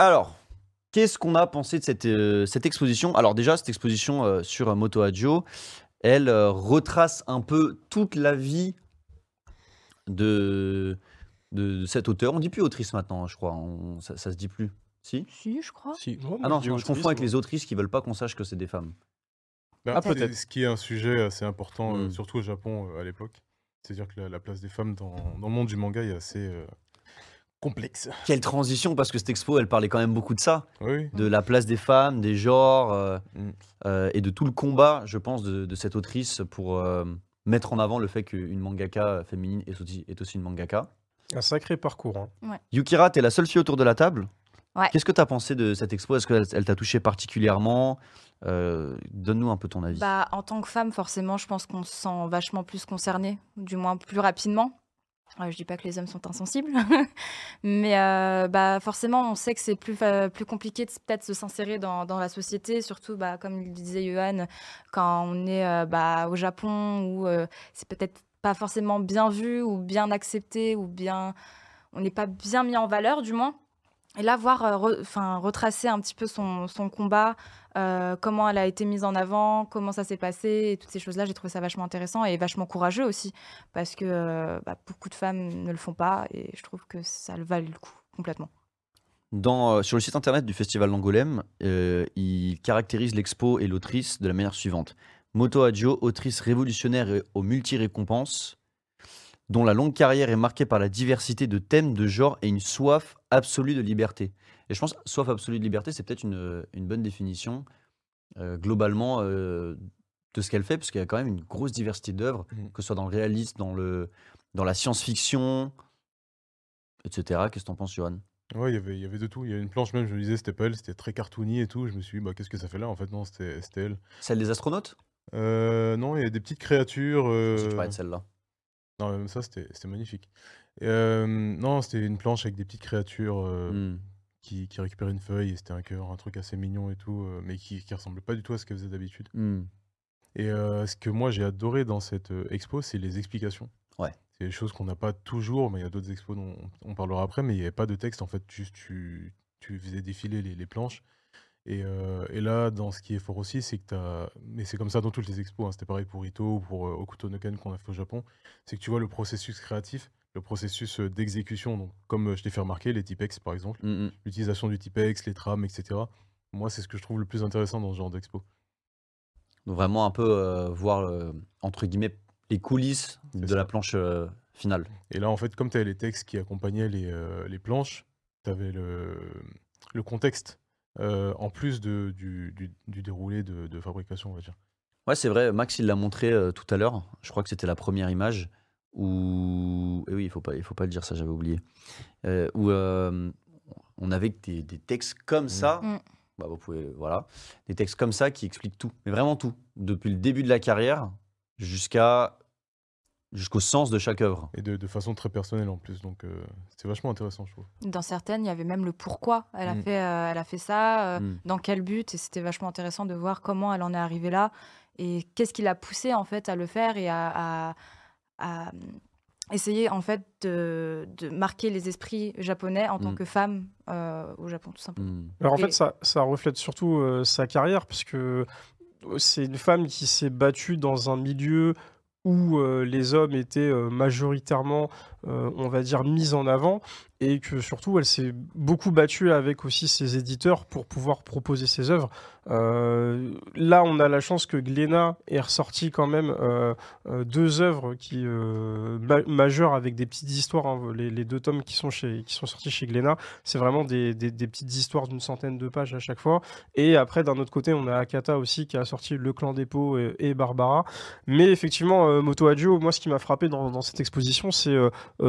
Alors, qu'est-ce qu'on a pensé de cette, euh, cette exposition? Alors déjà, cette exposition euh, sur euh, Moto Adjo, elle euh, retrace un peu toute la vie de, de cet auteur. On dit plus autrice maintenant, je crois. On- ça, ça se dit plus. Si? Si, je crois. Si. Ah non, je, confonds avec les autrices qui veulent pas qu'on sache que c'est des femmes. Bah, Ah, peut-être. Ce qui est un sujet assez important, euh, Mm. surtout au Japon euh, à l'époque. C'est-à-dire que la, la place des femmes dans, dans le monde du manga est assez euh, complexe. Quelle transition, parce que cette expo, elle parlait quand même beaucoup de ça, Oui, de la place des femmes, des genres, euh, Mm. euh, et de tout le combat, je pense, de, de cette autrice pour euh, mettre en avant le fait qu'une mangaka féminine est aussi, est aussi une mangaka. Un sacré parcours. hein. Yukira, t'es la seule fille autour de la table? Ouais. Qu'est-ce que t'as pensé de cette expo? Est-ce qu'elle elle t'a touché particulièrement? Euh, Donne-nous un peu ton avis. Bah, en tant que femme, forcément, je pense qu'on se sent vachement plus concerné, du moins plus rapidement. Je dis pas que les hommes sont insensibles, mais euh, bah, forcément, on sait que c'est plus, compliqué de peut-être se s'insérer dans, dans la société, surtout, bah, comme le disait Johan, quand on est euh, bah, au Japon, où euh, c'est peut-être pas forcément bien vu ou bien accepté, ou bien on n'est pas bien mis en valeur, du moins. Et là, voir euh, re- 'fin, retracer un petit peu son, combat, euh, comment elle a été mise en avant, comment ça s'est passé, et toutes ces choses-là, j'ai trouvé ça vachement intéressant et vachement courageux aussi, parce que euh, bah, beaucoup de femmes ne le font pas, et je trouve que ça le valait le coup, complètement. Dans, sur le site internet du festival d'Angoulême, il caractérise l'expo et l'autrice de la manière suivante. Moto Adjo, autrice révolutionnaire et aux multi-récompenses, dont la longue carrière est marquée par la diversité de thèmes, de genres et une soif absolue de liberté. Et je pense soif absolue de liberté, c'est peut-être une, une bonne définition euh, globalement euh, de ce qu'elle fait, parce qu'il y a quand même une grosse diversité d'œuvres, Mhm. que ce soit dans le réalisme, dans, le, dans la science-fiction, etc. Qu'est-ce que t'en penses, Johan? Ouais, il y avait- il y avait de tout. Il y a une planche même, je me disais, c'était pas elle, c'était très cartoony et tout. Je me suis dit, bah, qu'est-ce que ça fait là En fait, non, c'était elle. Celle des astronautes? Euh, non, il y a des petites créatures. Si tu parlais de celle-là. Non, même ça, c'était c'était magnifique. Euh, non, c'était une planche avec des petites créatures euh, Hmm. qui, qui récupéraient une feuille et c'était un cœur, un truc assez mignon et tout, euh, mais qui, qui ressemblait pas du tout à ce qu'elle faisait d'habitude. Hmm. Et euh, ce que moi j'ai adoré dans cette euh, expo, c'est les explications. Ouais. C'est des choses qu'on n'a pas toujours, mais il y a d'autres expos dont on, on parlera après, mais il n'y avait pas de texte en fait, juste tu, tu faisais défiler les, les planches. Et, euh, et là, dans ce qui est fort aussi, c'est que tu as. Mais c'est comme ça dans toutes les expos, hein, c'était pareil pour Ito ou pour euh, Okuto no Ken qu'on a fait au Japon, c'est que tu vois le processus créatif, le processus euh, d'exécution. Donc, comme je t'ai fait remarquer, les typex par exemple, hmm. l'utilisation du typex, les trames, etc. Moi, c'est ce que je trouve le plus intéressant dans ce genre d'expo. Donc vraiment un peu voir, entre guillemets, les coulisses de ça. la planche finale. Et là, en fait, comme tu avais les textes qui accompagnaient les, les planches, tu avais le, le contexte euh, en plus de, du, du, du déroulé de, de fabrication, on va dire. Ouais, c'est vrai, Max, il l'a montré euh, tout à l'heure. Je crois que c'était la première image où... Et oui, il faut pas, il faut pas le dire, ça j'avais oublié. Euh, où euh, on avait des, des textes comme ça. Mm. Bah, vous pouvez, voilà. Des textes comme ça qui expliquent tout. Mais vraiment tout. Depuis le début de la carrière jusqu'à jusqu'au sens de chaque œuvre. Et de, de façon très personnelle en plus. Donc, euh, c'était vachement intéressant, je trouve. Dans certaines, il y avait même le pourquoi elle a, Mm. fait, euh, elle a fait ça, euh, Mm. dans quel but, et c'était vachement intéressant de voir comment elle en est arrivée là, et qu'est-ce qui l'a poussée en fait à le faire et à, à- à, euh, essayer en fait de, de marquer les esprits japonais en tant Mm. que femme euh, au Japon, tout simplement. Alors en Et- fait, ça, ça reflète surtout euh, sa carrière, parce que euh, c'est une femme qui s'est battue dans un milieu où euh, les hommes étaient euh, majoritairement, euh, on va dire, mis en avant, et que surtout, elle s'est beaucoup battue avec aussi ses éditeurs pour pouvoir proposer ses œuvres. Euh, là, on a la chance que Glénat ait ressorti quand même euh, euh, deux œuvres qui, ma- majeures avec des petites histoires. hein. Les, les deux tomes qui sont, chez, qui sont sortis chez Glénat, c'est vraiment des, des- des petites histoires d'une centaine de pages à chaque fois. Et après, d'un autre côté, on a Akata aussi qui a sorti Le Clan des Pots et, et Barbara. Mais effectivement, Moto Hagio, moi, ce qui m'a frappé dans, dans cette exposition, c'est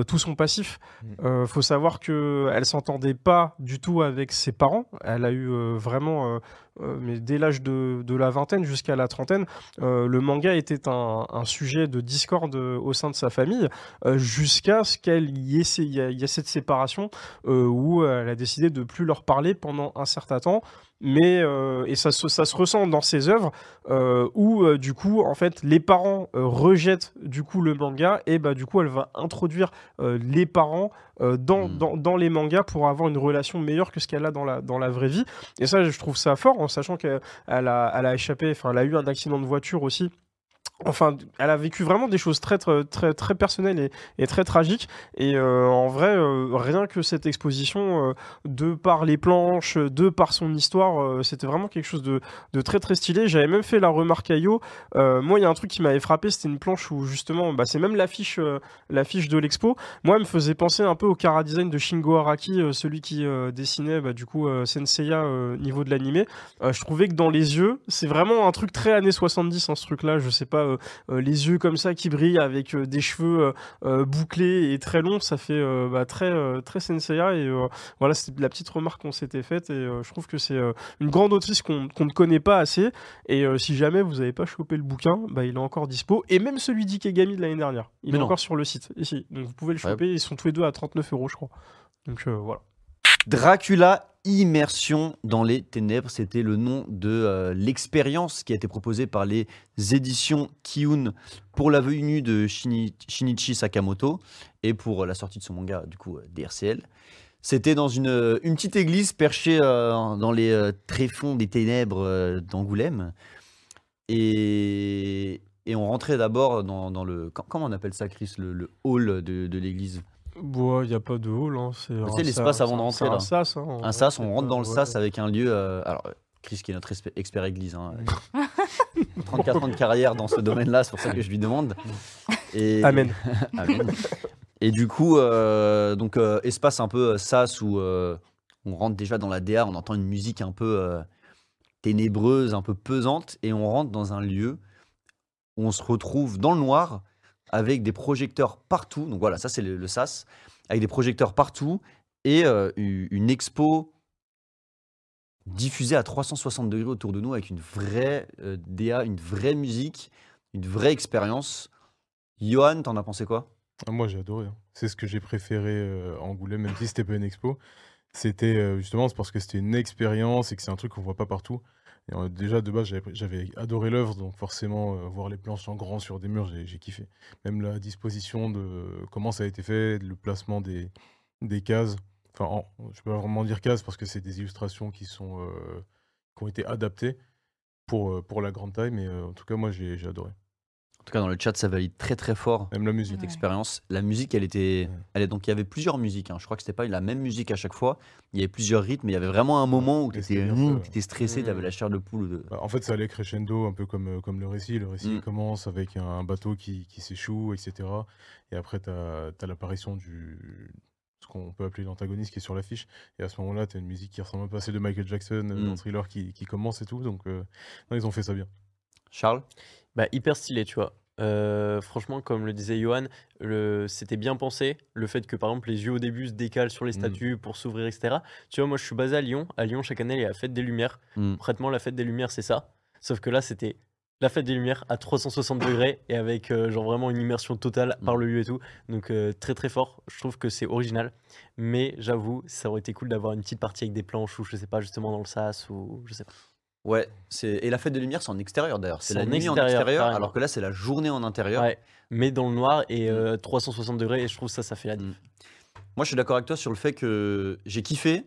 tout son passif. Mm. Euh, faut savoir que elle s'entendait pas du tout avec ses parents. Elle a eu vraiment mais dès l'âge de, la vingtaine jusqu'à la trentaine, euh, le manga était un, sujet de discorde euh, au sein de sa famille, euh, jusqu'à ce qu'elle y ait, cette séparation euh, où elle a décidé de plus leur parler pendant un certain temps. Mais euh, et ça, se- ça se ressent dans ses œuvres euh, où euh, du coup en fait les parents euh, rejettent du coup le manga et bah du coup elle va introduire euh, les parents euh, dans, Mm. dans, dans les mangas pour avoir une relation meilleure que ce qu'elle a dans la, dans la vraie vie. Et ça, je trouve ça fort, en sachant qu'elle elle a, elle a échappé, enfin, elle a eu un accident de voiture aussi. Enfin, elle a vécu vraiment des choses très très très, très personnelles et, très tragiques. Et euh, en vrai, euh, rien que cette exposition, euh, de par les planches, de par son histoire, euh, c'était vraiment quelque chose de, très très stylé. J'avais même fait la remarque à Yo. Moi, il y a un truc qui m'avait frappé, c'était une planche où justement, bah, c'est même l'affiche l'affiche de l'expo. Moi, elle me faisait penser un peu au cara design de Shingo Araki, celui qui dessinait bah, du coup Senseiya euh, niveau de l'animé. Je trouvais que dans les yeux, c'est vraiment un truc très années 70 en ce truc-là. Je sais pas, euh, euh, les yeux comme ça qui brillent avec euh, des cheveux bouclés et très longs, ça fait bah, très très Senseiya. Et voilà, c'était la petite remarque qu'on s'était faite. Et je trouve que c'est une grande autrice qu'on ne connaît pas assez. Et si jamais vous n'avez pas chopé le bouquin, bah, il est encore dispo. Et même celui d'Ikegami de l'année dernière, il Mais est non. encore sur le site. Ici, donc vous pouvez le Ouais. choper. Ils sont tous les deux à 39 euros, je crois. Donc euh, voilà. Dracula Immersion dans les ténèbres, c'était le nom de euh, l'expérience qui a été proposée par les éditions Kiun pour la venue de Shini- Shinichi Sakamoto et pour euh, la sortie de son manga du coup euh, DRCL. C'était dans une, petite église perchée dans les euh, tréfonds des ténèbres d'Angoulême. Et, on rentrait d'abord dans, le... com- Comment on appelle ça, Chris Le, hall de l'église? Il n'y a pas de hall. Hein. C'est un- l'espace un- avant de rentrer, un là. sas. hein, Un sas, on rentre dans le sas avec un lieu. euh, alors, Chris, qui est notre expert église, hein, 34 ans de carrière dans ce domaine-là, c'est pour ça que je lui demande. Et, Amen. Amen. Et du coup, euh, donc euh, espace un peu sas où on rentre déjà dans la DA, on entend une musique un peu ténébreuse, un peu pesante, et on rentre dans un lieu où on se retrouve dans le noir avec des projecteurs partout. Donc voilà, ça c'est le, le sas, avec des projecteurs partout et euh, une expo diffusée à 360 degrés autour de nous avec une vraie euh, DA, une vraie musique, une vraie expérience. Johan, t'en as pensé quoi? Ah, moi, j'ai adoré. hein. C'est ce que j'ai préféré euh, à Angoulême, même si c'était pas une expo. C'était euh, justement parce que c'était une expérience et que c'est un truc qu'on voit pas partout. Euh, déjà, de base, j'avais adoré l'œuvre, donc forcément, euh, voir les planches en grand sur des murs, j'ai kiffé. Même la disposition de comment ça a été fait, le placement des, cases. Enfin, en- je peux pas vraiment dire cases parce que c'est des illustrations qui sont euh, qui ont été adaptées pour, la grande taille, mais en tout cas, moi, j'ai adoré. En tout cas, dans le chat, ça valide très très fort Même la musique. cette Ouais. expérience. La musique, elle était, elle est donc il y avait plusieurs musiques. hein. Je crois que c'était pas la même musique à chaque fois. Il y avait plusieurs rythmes. mais Il y avait vraiment un moment où tu étais, stressé, tu avais la chair de poule. de- Bah, en fait, ça allait crescendo un peu comme, euh, comme le récit. Le récit Mm. commence avec un, un bateau qui, qui s'échoue, etc. Et après, tu as, l'apparition du ce qu'on peut appeler l'antagoniste qui est sur l'affiche. Et à ce moment-là, tu as une musique qui ressemble un peu à celle de Michael Jackson euh, dans Mm. Thriller qui, qui commence et tout. Donc, euh, non, ils ont fait ça bien. Charles? Bah, hyper stylé, tu vois. Euh, franchement, comme le disait Johan, le- c'était bien pensé. Le fait que, par exemple, les yeux au début se décalent sur les Mm. statues pour s'ouvrir, etc. Tu vois, moi, je suis basé à Lyon. À Lyon, chaque année, il y a la fête des Lumières. Mm. Concrètement, la fête des Lumières, c'est ça. Sauf que là, c'était la fête des Lumières à 360 degrés et avec euh, genre vraiment une immersion totale par Mm. le lieu et tout. Donc, euh, très très fort. Je trouve que c'est original. Mais j'avoue, ça aurait été cool d'avoir une petite partie avec des planches ou je sais pas, justement dans le sas ou je sais pas. Ouais, c'est et la fête de lumière, c'est en extérieur d'ailleurs. C'est la nuit en extérieur, carrément. alors que là, c'est la journée en intérieur. Ouais. Mais dans le noir et Mm. euh, 360 degrés et je trouve ça, ça fait la diff. Mm. Moi, je suis d'accord avec toi sur le fait que j'ai kiffé.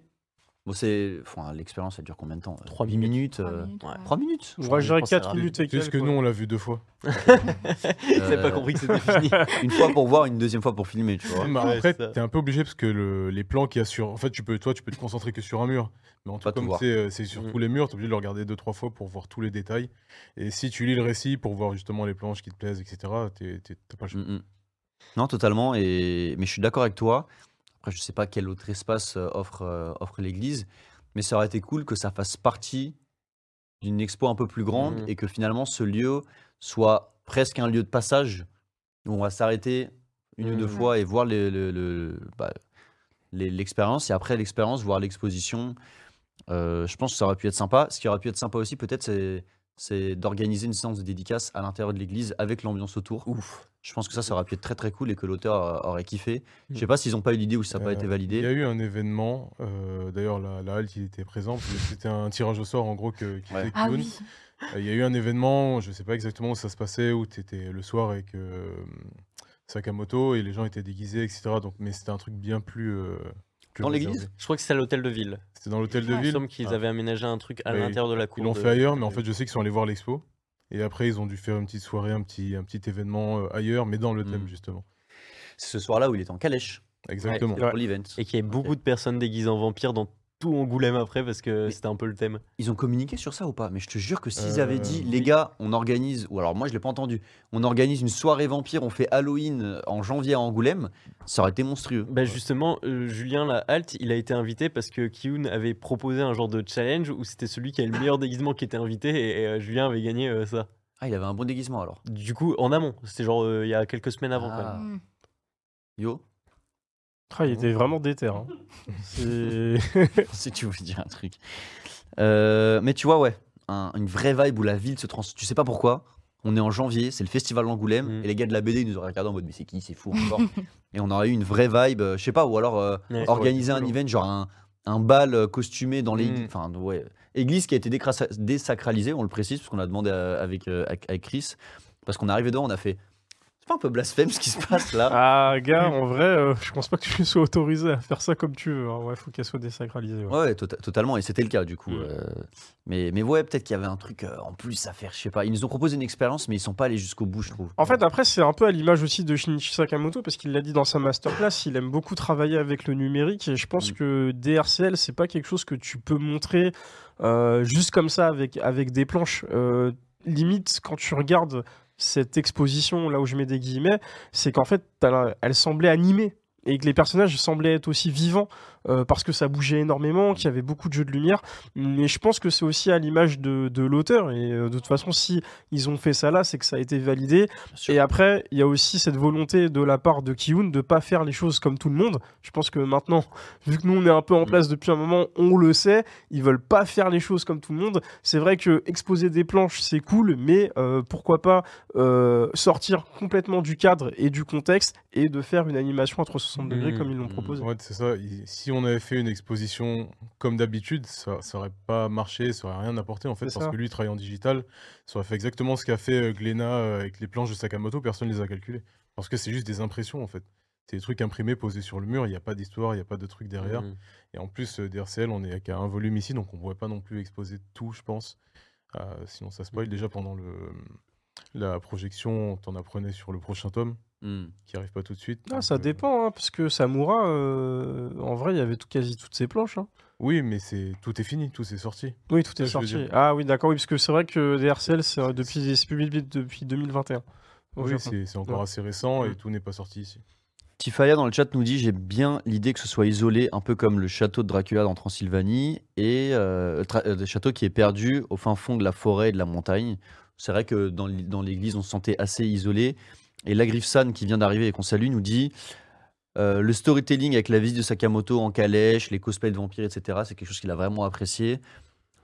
Bon, c'est. Enfin, l'expérience, elle dure combien de temps Trois 8 minutes Trois euh, minutes, ouais. ouais. 3 minutes je je dirais pense que 4 c'est minutes et C'est ce que nous, on l'a vu deux fois. Il n'avait pas Euh, compris que c'était fini. Une fois pour voir, une deuxième fois pour filmer, tu vois. Mais après, c'est ça. tu es un peu obligé parce que le- les plans qu'il y a sur. En fait, tu peux, toi, tu peux te concentrer que sur un mur. Mais en tout cas, c'est euh, c'est sur Mm. tous les murs, tu es obligé de le regarder deux, trois fois pour voir tous les détails. Et si tu lis le récit pour voir justement les planches qui te plaisent, etc., t'es- t'es- t'as pas le choix. Mm, mm. Non, totalement. Et... Mais je suis d'accord avec toi. Après, je sais pas quel autre espace euh, offre, euh, offre l'église. Mais ça aurait été cool que ça fasse partie d'une expo un peu plus grande Mhm. et que finalement ce lieu soit presque un lieu de passage où on va s'arrêter une ou deux Mhm. fois et voir le- bah, l'expérience. Et après l'expérience, voir l'exposition. Euh, je pense que ça aurait pu être sympa. Ce qui aurait pu être sympa aussi, peut-être, c'est, c'est d'organiser une séance de dédicace à l'intérieur de l'église avec l'ambiance autour. Ouf. Je pense que ça, ça aurait pu être très très cool et que l'auteur aurait kiffé. Je sais Mm. pas s'ils n'ont pas eu l'idée ou si ça n'a pas Euh, été Il y validé. a eu un événement, euh, d'ailleurs la, la halte il était présent, c'était un tirage au sort en gros que, qui Ouais. Ah oui. Euh, Il y a eu un événement, je sais pas exactement où ça se passait, où tu étais le soir avec euh, Sakamoto et les gens étaient déguisés, etc. Donc, mais c'était un truc bien plus. euh, Dans l'église Je crois que c'est à l'hôtel de ville. C'était dans l'hôtel de Ouais. Il me ville. semble qu'ils Ah. avaient aménagé un truc à l'intérieur de la cour. Ils l'ont de- fait ailleurs, mais en fait, je sais qu'ils sont allés voir l'expo. Et après, ils ont dû faire une petite soirée, un petit, un petit événement euh, ailleurs, mais dans le thème, Mm. justement. C'est ce soir-là où il était en calèche. Exactement. Pour l'event. Et qu'il y ait beaucoup de personnes déguisées en vampires dans tout Angoulême après parce que c'était un peu le thème. Ils ont communiqué sur ça ou pas? Mais je te jure que s'ils Euh, avaient dit, oui. les gars, on organise, ou alors moi je l'ai pas entendu, on organise une soirée vampire, on fait Halloween euh, en janvier à Angoulême, ça aurait été monstrueux. Bah justement, euh, Julien la halte, il a été invité parce que Kyun avait proposé un genre de challenge où c'était celui qui avait le meilleur déguisement qui était invité et, et, euh, Julien avait gagné euh, ça. Ah, il avait un bon déguisement alors. Du coup, en amont, c'était genre euh, il y a quelques semaines avant quand Ah. même. Mm. Yo, Ah, il était vraiment déter. hein. C'est- si tu veux dire un truc. Euh, mais tu vois, ouais, un- une vraie vibe où la ville se transforme. Tu sais pas pourquoi. On est en janvier, c'est le festival d'Angoulême, Mm. et les gars de la BD ils nous auraient regardé en mode mais c'est qui, c'est fou encore? et on aurait eu une vraie vibe, euh, je sais pas, ou alors euh, Ouais. organiser un cool, event, genre un, un bal euh, costumé dans l'église. Mm. Enfin, ouais. Église qui a été désacralisée, on le précise, parce qu'on a demandé à- avec, euh, avec, avec Chris. Parce qu'on est arrivé dedans, on a fait. C'est pas un peu blasphème ce qui se passe là Ah, gars, en vrai, euh, je pense pas que tu sois autorisé à faire ça comme tu veux. hein. Ouais, faut qu'elle soit désacralisée. ouais. Ouais, tota- totalement, et c'était le cas du coup. Mm. euh, mais, mais ouais, peut-être qu'il y avait un truc euh, en plus à faire, je sais pas. Ils nous ont proposé une expérience, mais ils sont pas allés jusqu'au bout, je trouve. En fait, après, c'est un peu à l'image aussi de Shinichi Sakamoto, parce qu'il l'a dit dans sa masterclass, il aime beaucoup travailler avec le numérique, et je pense Mm. que DRCL, c'est pas quelque chose que tu peux montrer euh, juste comme ça avec, avec des planches. Limite, quand tu regardes cette exposition, là où je mets des guillemets, c'est qu'en fait, elle semblait animée. Et que les personnages semblaient être aussi vivants euh, parce que ça bougeait énormément, qu'il y avait beaucoup de jeux de lumière. Mais je pense que c'est aussi à l'image de, de l'auteur. Et euh, de toute façon, si ils ont fait ça là, c'est que ça a été validé. Et après, il y a aussi cette volonté de la part de Kiun de pas faire les choses comme tout le monde. Je pense que maintenant, vu que nous on est un peu en Mm. place depuis un moment, on le sait, ils veulent pas faire les choses comme tout le monde. C'est vrai que exposer des planches c'est cool, mais euh, pourquoi pas euh, sortir complètement du cadre et du contexte et de faire une animation à 360 degrés Mm. comme ils l'ont proposé. Ouais, c'est ça. Il- Si on avait fait une exposition comme d'habitude, ça, ça aurait pas marché, ça aurait rien apporté en fait, parce ça. que lui, il travaille en digital, ça aurait fait exactement ce qu'a fait euh, Glénat euh, avec les planches de Sakamoto, personne les a calculées. Parce que c'est juste des impressions en fait. C'est des trucs imprimés, posés sur le mur, il n'y a pas d'histoire, il n'y a pas de truc derrière. Mhm. Et en plus, euh, DRCL, on est qu'à un volume ici, donc on ne pourrait pas non plus exposer tout, je pense. Euh, sinon, ça spoil. Mhm. Déjà pendant le, la projection, t'en apprenais sur le prochain tome, Mm. qui arrive pas tout de suite. Ah, ça euh, dépend, hein, parce que Samura, euh, en vrai, il y avait tout, quasi toutes ses planches. hein. Oui, mais c'est tout est fini, tout est sorti. Oui, tout est Ça, sorti. Ah oui, d'accord, oui, parce que c'est vrai que DRCL, c'est euh, depuis, c'est publié depuis 2021. au Oui, c'est encore Ouais. assez récent et tout n'est pas sorti ici. Tifaya dans le chat nous dit j'ai bien l'idée que ce soit isolé, un peu comme le château de Dracula dans Transylvanie, et euh, le château qui est perdu au fin fond de la forêt et de la montagne. C'est vrai que dans l'église on se sentait assez isolé. Et Lagrifsan qui vient d'arriver et qu'on salue nous dit euh, le storytelling avec la visite de Sakamoto en calèche, les cosplays de vampires, etc. C'est quelque chose qu'il a vraiment apprécié.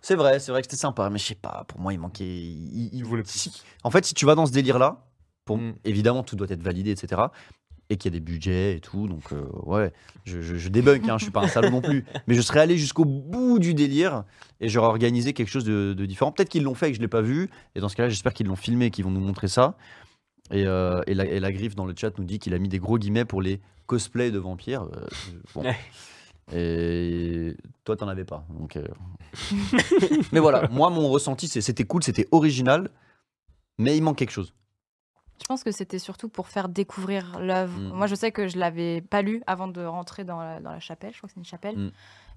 C'est vrai, c'est vrai que c'était sympa, mais je sais pas, pour moi il manquait. il- il- Il voulait plus. en fait, si tu vas dans ce délire-là, pour, Mm. évidemment, tout doit être validé, etc. Et qu'il y a des budgets et tout. Donc, euh, ouais, je, je, je débunk, hein, je suis pas un salaud non plus. Mais je serais allé jusqu'au bout du délire et j'aurais organisé quelque chose de, de différent. Peut-être qu'ils l'ont fait et que je l'ai pas vu. Et dans ce cas-là, j'espère qu'ils l'ont filmé et qu'ils vont nous montrer ça. Et, euh, et, la, et la griffe dans le chat nous dit qu'il a mis des gros guillemets pour les cosplays de vampires. Euh, bon. Et toi, t'en avais pas. Donc, euh. mais voilà, moi, mon ressenti, c'est c'était cool, c'était original, mais il manque quelque chose. Je pense que c'était surtout pour faire découvrir l'œuvre. Mm. Moi, je sais que je l'avais pas lu avant de rentrer dans la, dans la chapelle. Je crois que c'est une chapelle. Mm.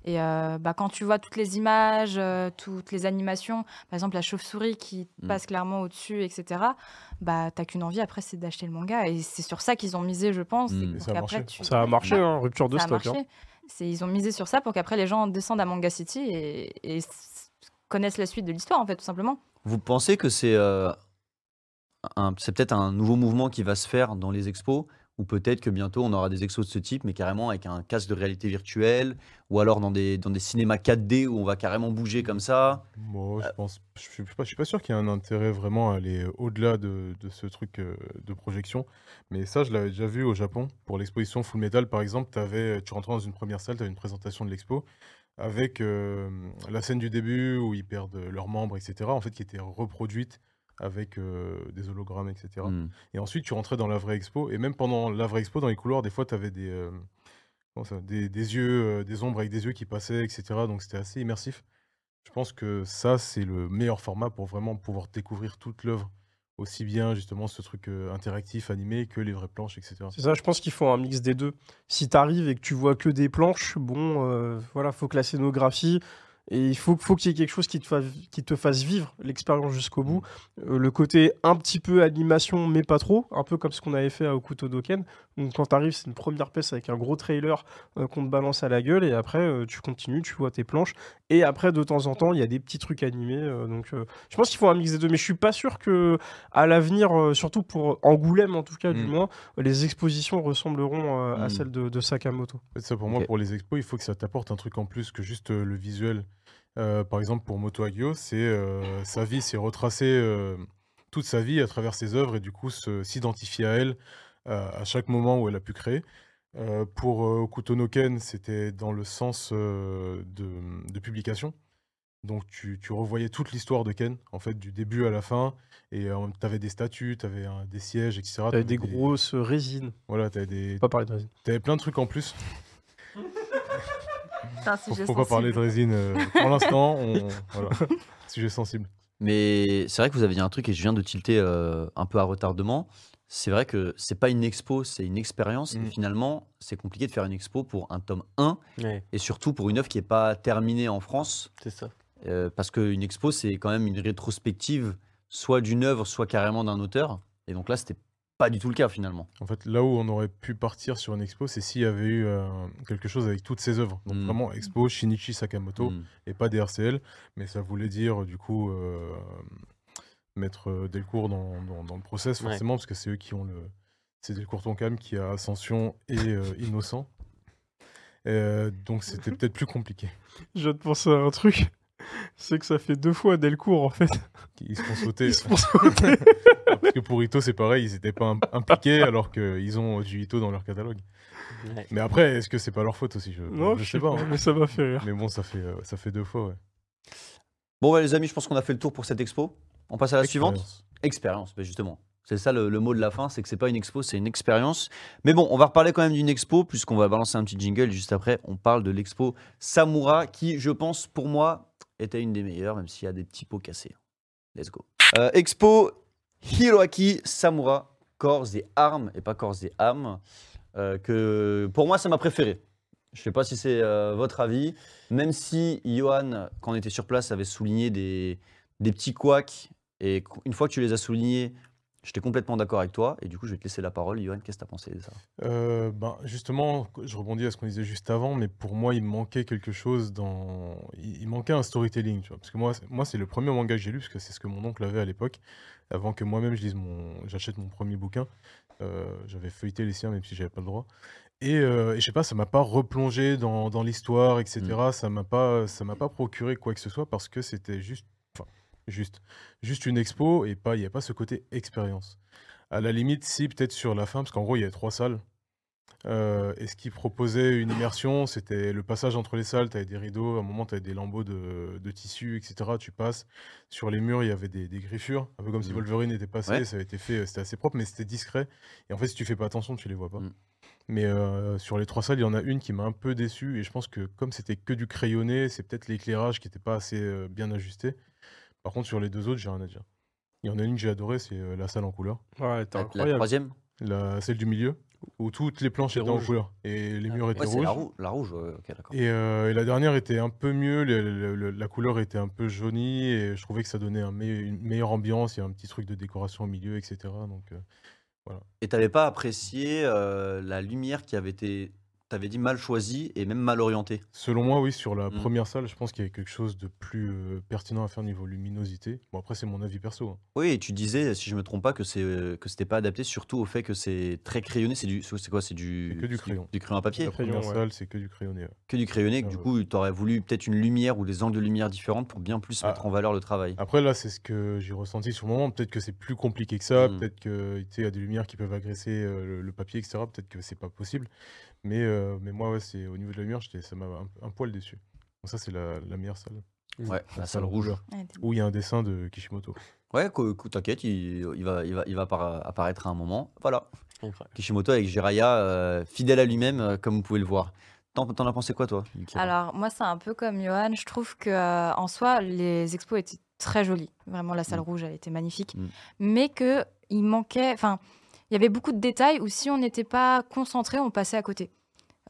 Et euh, bah, quand tu vois toutes les images, euh, toutes les animations, par exemple la chauve-souris qui Mm. passe clairement au-dessus, etc., bah, t'as qu'une envie après, c'est d'acheter le manga. Et c'est sur ça qu'ils ont misé, je pense. Mm. ça a tu- Ça a marché, Bah, hein, rupture de ça a stock. hein. Ils ont misé sur ça pour qu'après les gens descendent à Manga City et, connaissent la suite de l'histoire, en fait, tout simplement. Vous pensez que c'est euh, peut-être un nouveau mouvement qui va se faire dans les expos ou peut-être que bientôt on aura des expos de ce type, mais carrément avec un casque de réalité virtuelle, ou alors dans des, dans des cinémas 4D où on va carrément bouger comme ça. Moi, je pense, je suis pas, je suis pas sûr qu'il y ait un intérêt vraiment à aller au-delà de, de ce truc euh, de projection. Mais ça, je l'avais déjà vu au Japon. Pour l'exposition Full Metal, par exemple, t'avais- tu rentrais dans une première salle, tu avais une présentation de l'expo avec euh, la scène du début où ils perdent leurs membres, etc. En fait, qui était reproduite avec euh, des hologrammes, etc. Hmm. Et ensuite, tu rentrais dans la vraie expo. Et même pendant la vraie expo, dans les couloirs, des fois, tu avais des, euh, ça, des, des yeux, euh, des ombres avec des yeux qui passaient, etc. Donc, c'était assez immersif. Je pense que ça, c'est le meilleur format pour vraiment pouvoir découvrir toute l'œuvre. Aussi bien, justement, ce truc euh, interactif, animé, que les vraies planches, etc. C'est ça, je pense qu'il faut un mix des deux. Si tu arrives et que tu vois que des planches, bon, euh, voilà, faut que la scénographie et il faut, faut qu'il y ait quelque chose qui te, fasse, qui te fasse vivre l'expérience jusqu'au bout. Euh, le côté un petit peu animation, mais pas trop, un peu comme ce qu'on avait fait à Okuto Doken. Donc quand tu arrives, c'est une première pièce avec un gros trailer euh, qu'on te balance à la gueule, et après, euh, tu continues, tu vois tes planches. Et après, de temps en temps, il y a des petits trucs animés. euh, donc euh, je pense qu'il faut un mix des deux, mais je suis pas sûr que à l'avenir, euh, surtout pour Angoulême en tout cas, du Mm. moins, les expositions ressembleront euh, à Mm. celles de, de Sakamoto. Ça, pour moi, pour les expos, il faut que ça t'apporte un truc en plus que juste euh, le visuel. Euh, par exemple, pour Moto Hagio, c'est euh, sa vie, c'est retracer euh, toute sa vie à travers ses œuvres et du coup se- s'identifier à elle euh, à chaque moment où elle a pu créer. Pour euh, Okuto no Ken, c'était dans le sens de, de publication. Donc tu, tu revoyais toute l'histoire de Ken, en fait, du début à la fin, et tu avais des statues, tu avais des sièges, etc. T'avais t'avais des grosses résines. Voilà, tu avais, des... Pas parler de résine. t'avais plein de trucs en plus. Un Faut, sujet faut pas parler de résine. euh, pour l'instant, on... voilà. sujet sensible. Mais c'est vrai que vous avez dit un truc et je viens de tilter euh, un peu à retardement. C'est vrai que c'est pas une expo, c'est une expérience. Et Mm. finalement, c'est compliqué de faire une expo pour un tome 1 Ouais, et surtout pour une œuvre qui n'est pas terminée en France. c'est ça. euh, parce qu'une expo, c'est quand même une rétrospective, soit d'une œuvre, soit carrément d'un auteur. Et donc là, c'était pas du tout le cas finalement. En fait, là où on aurait pu partir sur une expo, c'est s'il y avait eu euh, quelque chose avec toutes ses œuvres. Donc Mm. vraiment expo Shinichi Sakamoto Mm. et pas des RCL. Mais ça voulait dire, du coup, euh, mettre euh, Delcourt dans, dans, dans le process, Ouais. forcément, parce que c'est eux qui ont le. C'est Delcourt Tonkam qui a Ascension et euh, Innocent. Euh, donc c'était peut-être plus compliqué. Je viens de penser à un truc. C'est que ça fait deux fois Delcourt en fait. Ils se font sauter. Ils se font sauter. Que pour Ito, c'est pareil, ils n'étaient pas im- impliqués alors qu'ils ont du Ito dans leur catalogue. Ouais. Mais après, est-ce que c'est pas leur faute aussi? Je, non, je sais pas. hein. mais ça m'a fait rire. Mais bon, ça fait, euh, ça fait deux fois, ouais. Bon, ouais, les amis, je pense qu'on a fait le tour pour cette expo. On passe à la suivante. Expérience. Ben justement. C'est ça le, le mot de la fin, c'est que c'est pas une expo, c'est une expérience. Mais bon, on va reparler quand même d'une expo, puisqu'on va balancer un petit jingle. Juste après, on parle de l'expo Samura, qui, je pense, pour moi, était une des meilleures, même s'il y a des petits pots cassés. Let's go. Euh, expo Hiroaki Samura, corps et armes, et pas corps et âmes, euh, que pour moi, c'est ma préférée. Je sais pas si c'est euh, votre avis, même si Johan, quand on était sur place, avait souligné des, petits couacs, et une fois que tu les as soulignés, j'étais complètement d'accord avec toi, et du coup, je vais te laisser la parole. Johan, qu'est-ce que tu as pensé de ça? Euh, ben, justement, je rebondis à ce qu'on disait juste avant, mais pour moi, il manquait quelque chose dans. Il, manquait un storytelling. Parce que moi, moi, c'est le premier manga que j'ai lu, parce que c'est ce que mon oncle avait à l'époque, avant que moi-même je lise mon. J'achète mon premier bouquin. Euh, j'avais feuilleté les siens, même si j'avais pas le droit. Et, euh, et je sais pas, ça m'a pas replongé dans, dans l'histoire, etc. Ça m'a pas, ça m'a pas procuré quoi que ce soit parce que c'était juste, enfin, juste, juste une expo et pas, il y a pas ce côté expérience. À la limite, si peut-être sur la fin, parce qu'en gros, il y avait trois salles. Euh, et ce qui proposait une immersion, c'était le passage entre les salles. Tu avais des rideaux, à un moment, tu avais des lambeaux de, de tissu, etc. Tu passes. Sur les murs, il y avait des, des griffures, un peu comme si Mhm. Wolverine était passé. Ouais. Ça avait été fait, c'était assez propre, mais c'était discret. Et en fait, si tu fais pas attention, tu les vois pas. Mhm. Mais euh, sur les trois salles, il y en a une qui m'a un peu déçu. Et je pense que comme c'était que du crayonné, c'est peut-être l'éclairage qui n'était pas assez euh, bien ajusté. Par contre, sur les deux autres, j'ai rien à dire. Il y en a une que j'ai adorée, c'est euh, la salle en couleur. Ouais, t'es La, la incroyable. troisième? La, celle du milieu, où toutes les planches étaient en couleur. Et les Ah, murs étaient Ouais, rouges. la, rou- la rouge, ouais, ok, d'accord. Et, euh, et la dernière était un peu mieux, le- le- le- la couleur était un peu jaunie et je trouvais que ça donnait un me- une meilleure ambiance, il y a un petit truc de décoration au milieu, etc. Donc, euh, Et t'avais pas apprécié euh, la lumière qui avait été. T'avais dit mal choisi et même mal orienté. Selon moi, oui, sur la Mm. première salle, je pense qu'il y avait quelque chose de plus euh, pertinent à faire niveau luminosité. Bon, après, c'est mon avis perso. hein. Oui, et tu disais, si je me trompe pas, que c'est euh, que c'était pas adapté, surtout au fait que c'est très crayonné. C'est du, c'est quoi C'est du, que du crayon. Du crayon à papier? La Crayon, première ouais. salle, c'est que du crayonné. ouais. Que du crayonné. que Ah du ouais. coup, tu aurais voulu peut-être une lumière ou des angles de lumière différentes pour bien plus Ah. mettre en valeur le travail. Après, là, c'est ce que j'ai ressenti sur le moment. Peut-être que c'est plus compliqué que ça. Mm. Peut-être que tu sais, il y a des lumières qui peuvent agresser euh, le, le papier, etc. Peut-être que c'est pas possible. Mais, euh, mais moi, ouais, c'est au niveau de la lumière, j'étais- ça m'a un, un poil déçu. Donc ça, c'est la, la meilleure salle. Ouais, la La salle salle rouge. couleur. Ouais, t'es- Où il y a un dessin de Kishimoto. Ouais, co- co- t'inquiète, il, il va, il va, il va appara- apparaître à un moment. Voilà. Incroyable. Kishimoto avec Jiraya, euh, fidèle à lui-même, euh, comme vous pouvez le voir. T'en, t'en as pensé quoi, toi Yuki Alors, moi, c'est un peu comme Johan. Je trouve que euh, en soi, les expos étaient très jolies. Vraiment, la salle Mm. rouge, elle était magnifique. Mm. Mais que il manquait. Enfin, il y avait beaucoup de détails où si on n'était pas concentré, on passait à côté.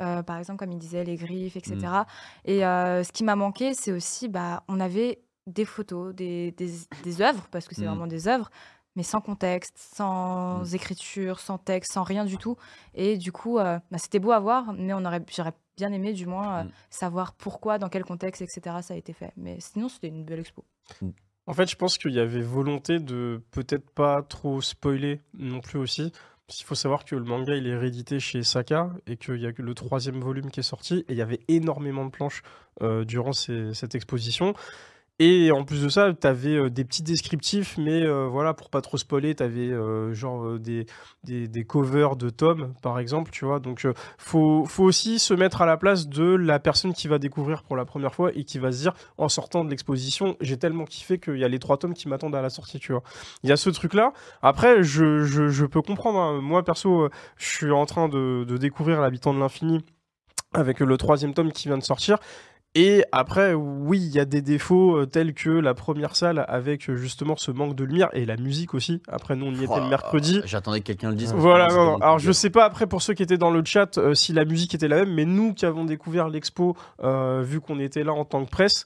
Euh, par exemple, comme il disait, les griffes, etc. Et euh, ce qui m'a manqué, c'est aussi, bah, on avait des photos, des, des, des œuvres, parce que c'est Mm. vraiment des œuvres, mais sans contexte, sans écriture, sans texte, sans rien du tout. Et du coup, euh, bah, c'était beau à voir, mais on aurait, j'aurais bien aimé, du moins, Mm. savoir pourquoi, dans quel contexte, etc. ça a été fait. Mais sinon, c'était une belle expo. En fait, je pense qu'il y avait volonté de peut-être pas trop spoiler non plus aussi. Parce qu'il faut savoir que le manga il est réédité chez Saka et qu'il y a le troisième volume qui est sorti et il y avait énormément de planches euh, durant cette exposition. Et en plus de ça, tu avais des petits descriptifs, mais euh, voilà, pour pas trop spoiler, tu avais genre euh, des, des, covers de tomes, par exemple, tu vois. Donc, euh, faut, faut aussi se mettre à la place de la personne qui va découvrir pour la première fois et qui va se dire, en sortant de l'exposition, j'ai tellement kiffé qu'il y a les trois tomes qui m'attendent à la sortie, tu vois. Il y a ce truc-là. Après, je, je, peux comprendre. hein. Moi, perso, euh, je suis en train de, de découvrir L'habitant de l'infini avec le troisième tome qui vient de sortir. Et après, oui, il y a des défauts euh, tels que la première salle avec euh, justement ce manque de lumière et la musique aussi. Après, nous, on y était le mercredi. J'attendais que quelqu'un le dise. Voilà, non, non. Alors je sais pas après pour ceux qui étaient dans le chat euh, si la musique était la même, mais nous qui avons découvert l'expo, euh, vu qu'on était là en tant que presse,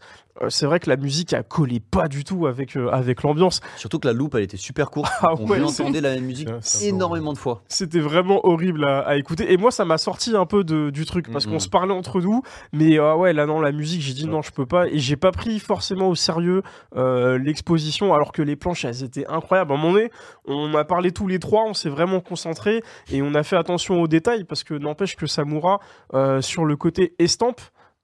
c'est vrai que la musique a collé pas du tout avec, euh, avec l'ambiance. Surtout que la loupe, elle était super courte. Ah on ouais, entendait la même musique ça énormément de fois. C'était vraiment horrible à, à écouter. Et moi, ça m'a sorti un peu de, du truc parce qu'on se parlait entre nous. Mais ah ouais, là, non, la musique, j'ai dit Ouais. non, je peux pas. Et j'ai pas pris forcément au sérieux euh, l'exposition alors que les planches, elles étaient incroyables. À un moment donné, on a parlé tous les trois, on s'est vraiment concentré et on a fait attention aux détails parce que n'empêche que Samura, euh, sur le côté estampe,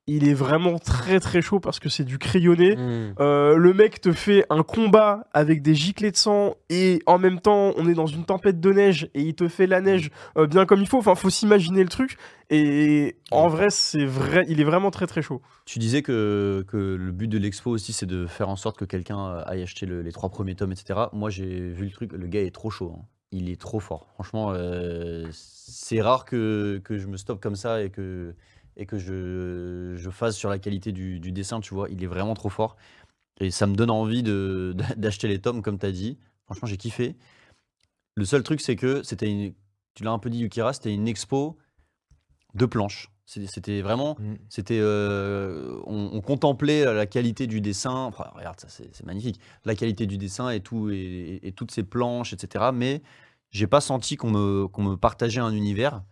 il est vraiment très très chaud parce que c'est du crayonné. Mm. Euh, le mec te fait un combat avec des giclées de sang et en même temps on est dans une tempête de neige et il te fait la neige euh, bien comme il faut. Enfin, faut s'imaginer le truc. Et en vrai, c'est vrai, il est vraiment très très chaud. Tu disais que, que le but de l'expo aussi, c'est de faire en sorte que quelqu'un euh, aille acheter le- les trois premiers tomes, etc. Moi, j'ai vu le truc, le gars est trop chaud. hein. Il est trop fort. Franchement, euh, c'est rare que, que je me stoppe comme ça et que, et que je, je fasse sur la qualité du, du dessin, tu vois. Il est vraiment trop fort. Et ça me donne envie de- d'acheter les tomes, comme tu as dit. Franchement, j'ai kiffé. Le seul truc, c'est que c'était une. Tu l'as un peu dit, Yukira, c'était une expo de planches. C'était vraiment. Mm. C'était, euh, on, on contemplait la qualité du dessin. Enfin, regarde, ça c'est magnifique. La qualité du dessin et tout et, et- et toutes ces planches, etc. Mais j'ai pas senti qu'on me, qu'on me partageait un univers.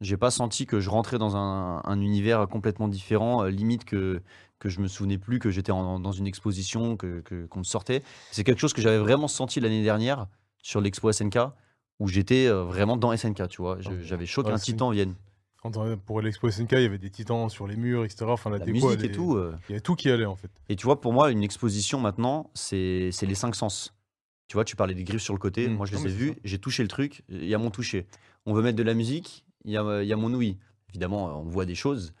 J'ai pas senti que je rentrais dans un, un univers complètement différent, euh, limite que que je me souvenais plus que j'étais en- dans une exposition, que que- qu'on me sortait. C'est quelque chose que j'avais vraiment senti l'année dernière sur l'expo SNK, où j'étais euh, vraiment dans SNK, tu vois. Je-. J'avais chaud Ouais, qu'un c'est- titan vienne. Quand on- pour l'expo SNK, il y avait des titans sur les murs, etc. Enfin, la, La déco, musique elle et est- tout. euh, Il y avait tout qui allait en fait. Et tu vois, pour moi, une exposition maintenant, c'est c'est les cinq sens. Tu vois, tu parlais des griffes sur le côté. Mm. Moi, je Non, les mais ai c'est vues. ça. J'ai touché le truc. Il y a mon toucher. On veut mettre de la musique. Il y a, il y a mon ouïe. Évidemment, on voit des choses.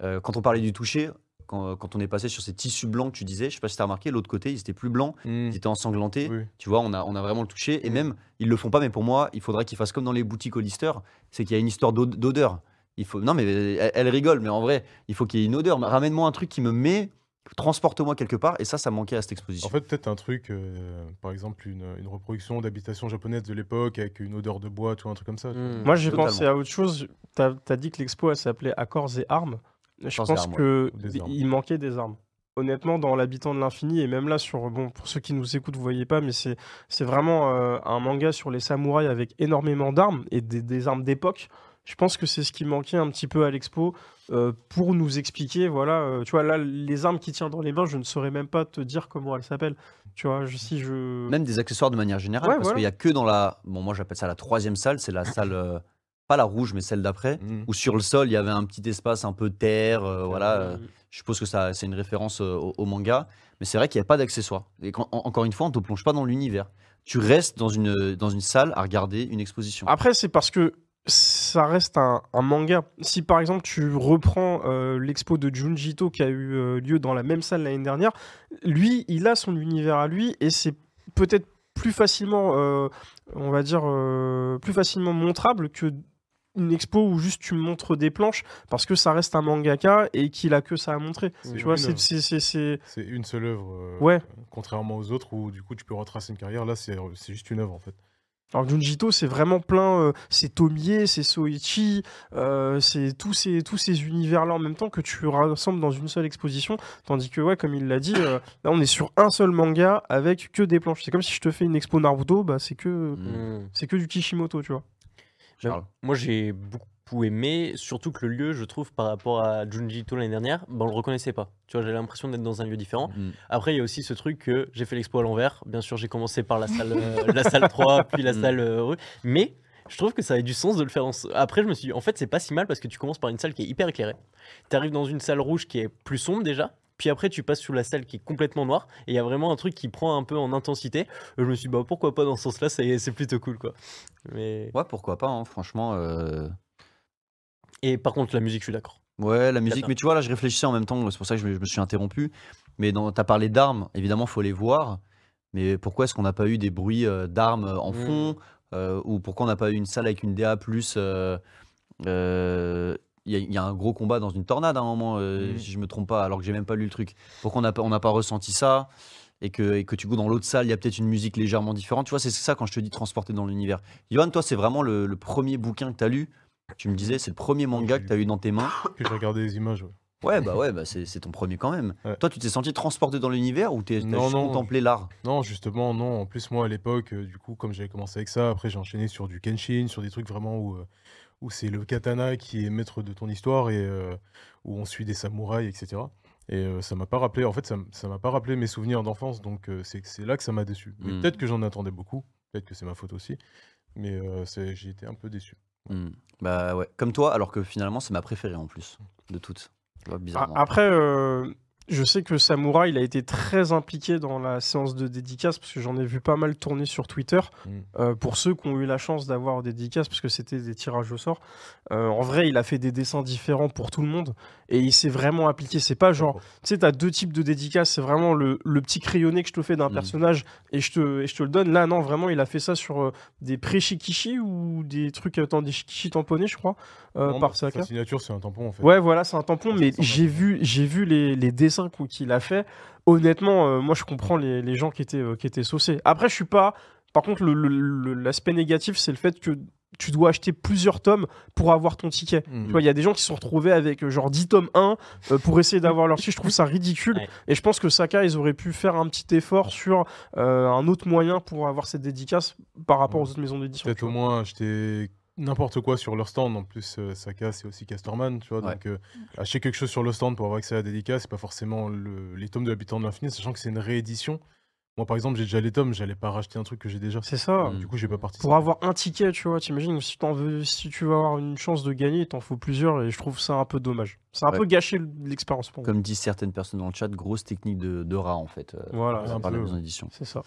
Euh, quand on parlait du toucher, quand, quand on est passé sur ces tissus blancs que tu disais, je sais pas si tu as remarqué, l'autre côté, ils étaient plus blancs. Ils étaient ensanglantés. Oui. Tu vois, on a, on a vraiment le touché. Et Mm. même, ils le font pas, mais pour moi, il faudrait qu'ils fassent comme dans les boutiques Hollister. C'est qu'il y a une histoire d'od- d'odeur. Il faut... Non, mais elle, elle rigole, mais en vrai, il faut qu'il y ait une odeur. Ramène-moi un truc qui me met, transporte-moi quelque part. Et ça, ça manquait à cette exposition. En fait, peut-être un truc, euh, par exemple, une, une reproduction d'habitation japonaise de l'époque avec une odeur de bois, tu vois, un truc comme ça. tu. Moi, j'ai pensé à autre chose. T'as as dit que l'expo, elle s'appelait Accords et armes. Je pense armes, que Ou des armes. il manquait des armes. honnêtement, dans l'habitant de l'infini, et même là, sur, bon, pour ceux qui nous écoutent, vous voyez pas, mais c'est c'est vraiment euh, un manga sur les samouraïs avec énormément d'armes et des, des armes d'époque. Je pense que c'est ce qui manquait un petit peu à l'expo euh, pour nous expliquer, voilà, euh, tu vois, là, les armes qui tient dans les mains, je ne saurais même pas te dire comment elles s'appellent. Tu vois, je, si je... Même des accessoires de manière générale, Ouais, parce voilà. qu'il y a que dans la. Bon, moi j'appelle ça la troisième salle, c'est la salle. euh, pas la rouge, mais celle d'après, Mhm. où sur le sol il y avait un petit espace un peu terre, euh, voilà. euh, Mm. Je suppose que ça, c'est une référence euh, au, au manga, mais c'est vrai qu'il n'y a pas d'accessoires. Et quand- en- encore une fois, on ne te plonge pas dans l'univers. Tu restes dans une, dans une salle à regarder une exposition. Après, c'est parce que ça reste un, un manga. Si par exemple tu reprends euh, l'expo de Junji Ito qui a eu euh, lieu dans la même salle l'année dernière, lui, il a son univers à lui et c'est peut-être plus facilement, euh, on va dire, plus facilement montrable que une expo où juste tu montres des planches parce que ça reste un mangaka et qu'il a que ça à montrer. C'est Tu vois, une c'est- c'est seule œuvre. Ouais. Contrairement aux autres où du coup tu peux retracer une carrière. Là, c'est juste une œuvre en fait. Alors Junji Ito, c'est vraiment plein, euh, c'est Tomie, c'est Soichi, euh, c'est tous ces, tous ces univers-là en même temps que tu rassembles dans une seule exposition, tandis que, ouais, comme il l'a dit, euh, là on est sur un seul manga avec que des planches. C'est comme si je te fais une expo Naruto, bah, c'est que, Mm. Mm. c'est que du Kishimoto, tu vois. Charles. Moi, j'ai beaucoup aimé, surtout que le lieu, je trouve, par rapport à Junji Ito l'année dernière, ben, on le reconnaissait pas. Tu vois, j'avais l'impression d'être dans un lieu différent. Mm. Après, il y a aussi ce truc que j'ai fait l'expo à l'envers. Bien sûr, j'ai commencé par la salle, euh, la salle 3, puis la Mm. salle euh, rue. Mais je trouve que ça avait du sens de le faire. en Après, je me suis dit, en fait, c'est pas si mal parce que tu commences par une salle qui est hyper éclairée. Tu arrives dans une salle rouge qui est plus sombre déjà. Puis après, tu passes sous la salle qui est complètement noire. Et il y a vraiment un truc qui prend un peu en intensité. Je me suis dit, bah, pourquoi pas dans ce sens-là, c'est c'est plutôt cool, quoi. Mais... Ouais, pourquoi pas, hein, franchement. euh, Et par contre, la musique, je suis d'accord. Ouais, la musique, mais tu vois, là, je réfléchissais en même temps, c'est pour ça que je me, je me suis interrompu. Mais tu as parlé d'armes, évidemment, faut les voir. Mais pourquoi est-ce qu'on n'a pas eu des bruits euh, d'armes euh, en Mm. fond euh, Ou pourquoi on n'a pas eu une salle avec une DA plus. euh, euh, Il y, a- il y a un gros combat dans une tornade à un moment, euh, Mm. si je me trompe pas, alors que j'ai même pas lu le truc. Pourquoi on n'a pas, on n'a pas ressenti ça et que, et que du coup, dans l'autre salle, il y a peut-être une musique légèrement différente? Tu vois, c'est ça quand je te dis transporter dans l'univers. Johan, toi, c'est vraiment le, le premier bouquin que tu as lu. Tu me disais, c'est le premier manga que tu as eu dans tes mains. Que j'ai regardé les images. ouais. Ouais, bah ouais, bah c'est c'est ton premier quand même. Ouais. Toi, tu t'es senti transporté dans l'univers ou t'es t'as Non, juste non, contemplé l'art? Non, justement, non. En plus, moi, à l'époque, euh, du coup, comme j'avais commencé avec ça, après, j'ai enchaîné sur du Kenshin, sur des trucs vraiment où, euh, où c'est le katana qui est maître de ton histoire et euh, où on suit des samouraïs, etc. Et ça m'a pas rappelé, en fait, ça m'a pas rappelé mes souvenirs d'enfance, donc c'est c'est là que ça m'a déçu. Mais Mm. Peut-être que j'en attendais beaucoup, peut-être que c'est ma faute aussi, mais c'est- j'ai été un peu déçu. Hmm. Bah ouais, comme toi, alors que finalement, c'est ma préférée en plus de toutes. Bizarrement. Après, euh, je sais que Samoura, il a été très impliqué dans la séance de dédicace parce que j'en ai vu pas mal tourner sur Twitter. Mm. Euh, pour ceux qui ont eu la chance d'avoir des dédicaces, parce que c'était des tirages au sort, euh, en vrai, il a fait des dessins différents pour tout le monde et il s'est vraiment appliqué. C'est pas genre, tu sais, t'as deux types de dédicaces. C'est vraiment le, le petit crayonné que je te fais d'un Mhm. personnage et je, te, et je te le donne. Là, non, vraiment, il a fait ça sur euh, des pré-shikishi ou des trucs, attends, des shikishi tamponnés, je crois, Non, par bah, sa Saka. signature, c'est un tampon, en fait. Ouais, voilà, c'est un tampon, Ça mais j'ai vu, vu les, les dessins qu'on- qu'il a fait. Honnêtement, euh, moi, je comprends les, les gens qui étaient, euh, qui étaient saucés. Après, je suis pas. Par contre, l'aspect négatif, c'est le fait que tu dois acheter plusieurs tomes pour avoir ton ticket. Mm. Tu vois, il y a des gens qui se sont retrouvés avec euh, genre 10 tomes 1 euh, pour essayer d'avoir leur ticket. Je trouve ça ridicule. Ouais. Et je pense que Saka, ils auraient pu faire un petit effort sur euh, un autre moyen pour avoir cette dédicace par rapport Ouais. aux autres maisons d'édition. Peut-être au moins acheter n'importe quoi sur leur stand. En plus, euh, Saka, c'est aussi Casterman, tu vois. Ouais. Donc, euh, acheter quelque chose sur le stand pour avoir accès à la dédicace, c'est pas forcément le- les tomes de l'habitant de l'infini, sachant que c'est une réédition. Moi, par exemple, j'ai déjà les tomes, j'allais pas racheter un truc que j'ai déjà. C'est ça. Mm. Du coup, j'ai pas participé. Pour avoir un ticket, tu vois, t'imagines, si, t'en veux, si tu veux avoir une chance de gagner, il t'en faut plusieurs, et je trouve ça un peu dommage. C'est un Ouais. peu gâché l'expérience pour moi. Comme disent certaines personnes dans le chat, grosse technique de, de rat en fait. euh, Voilà, par un la peu, c'est ça.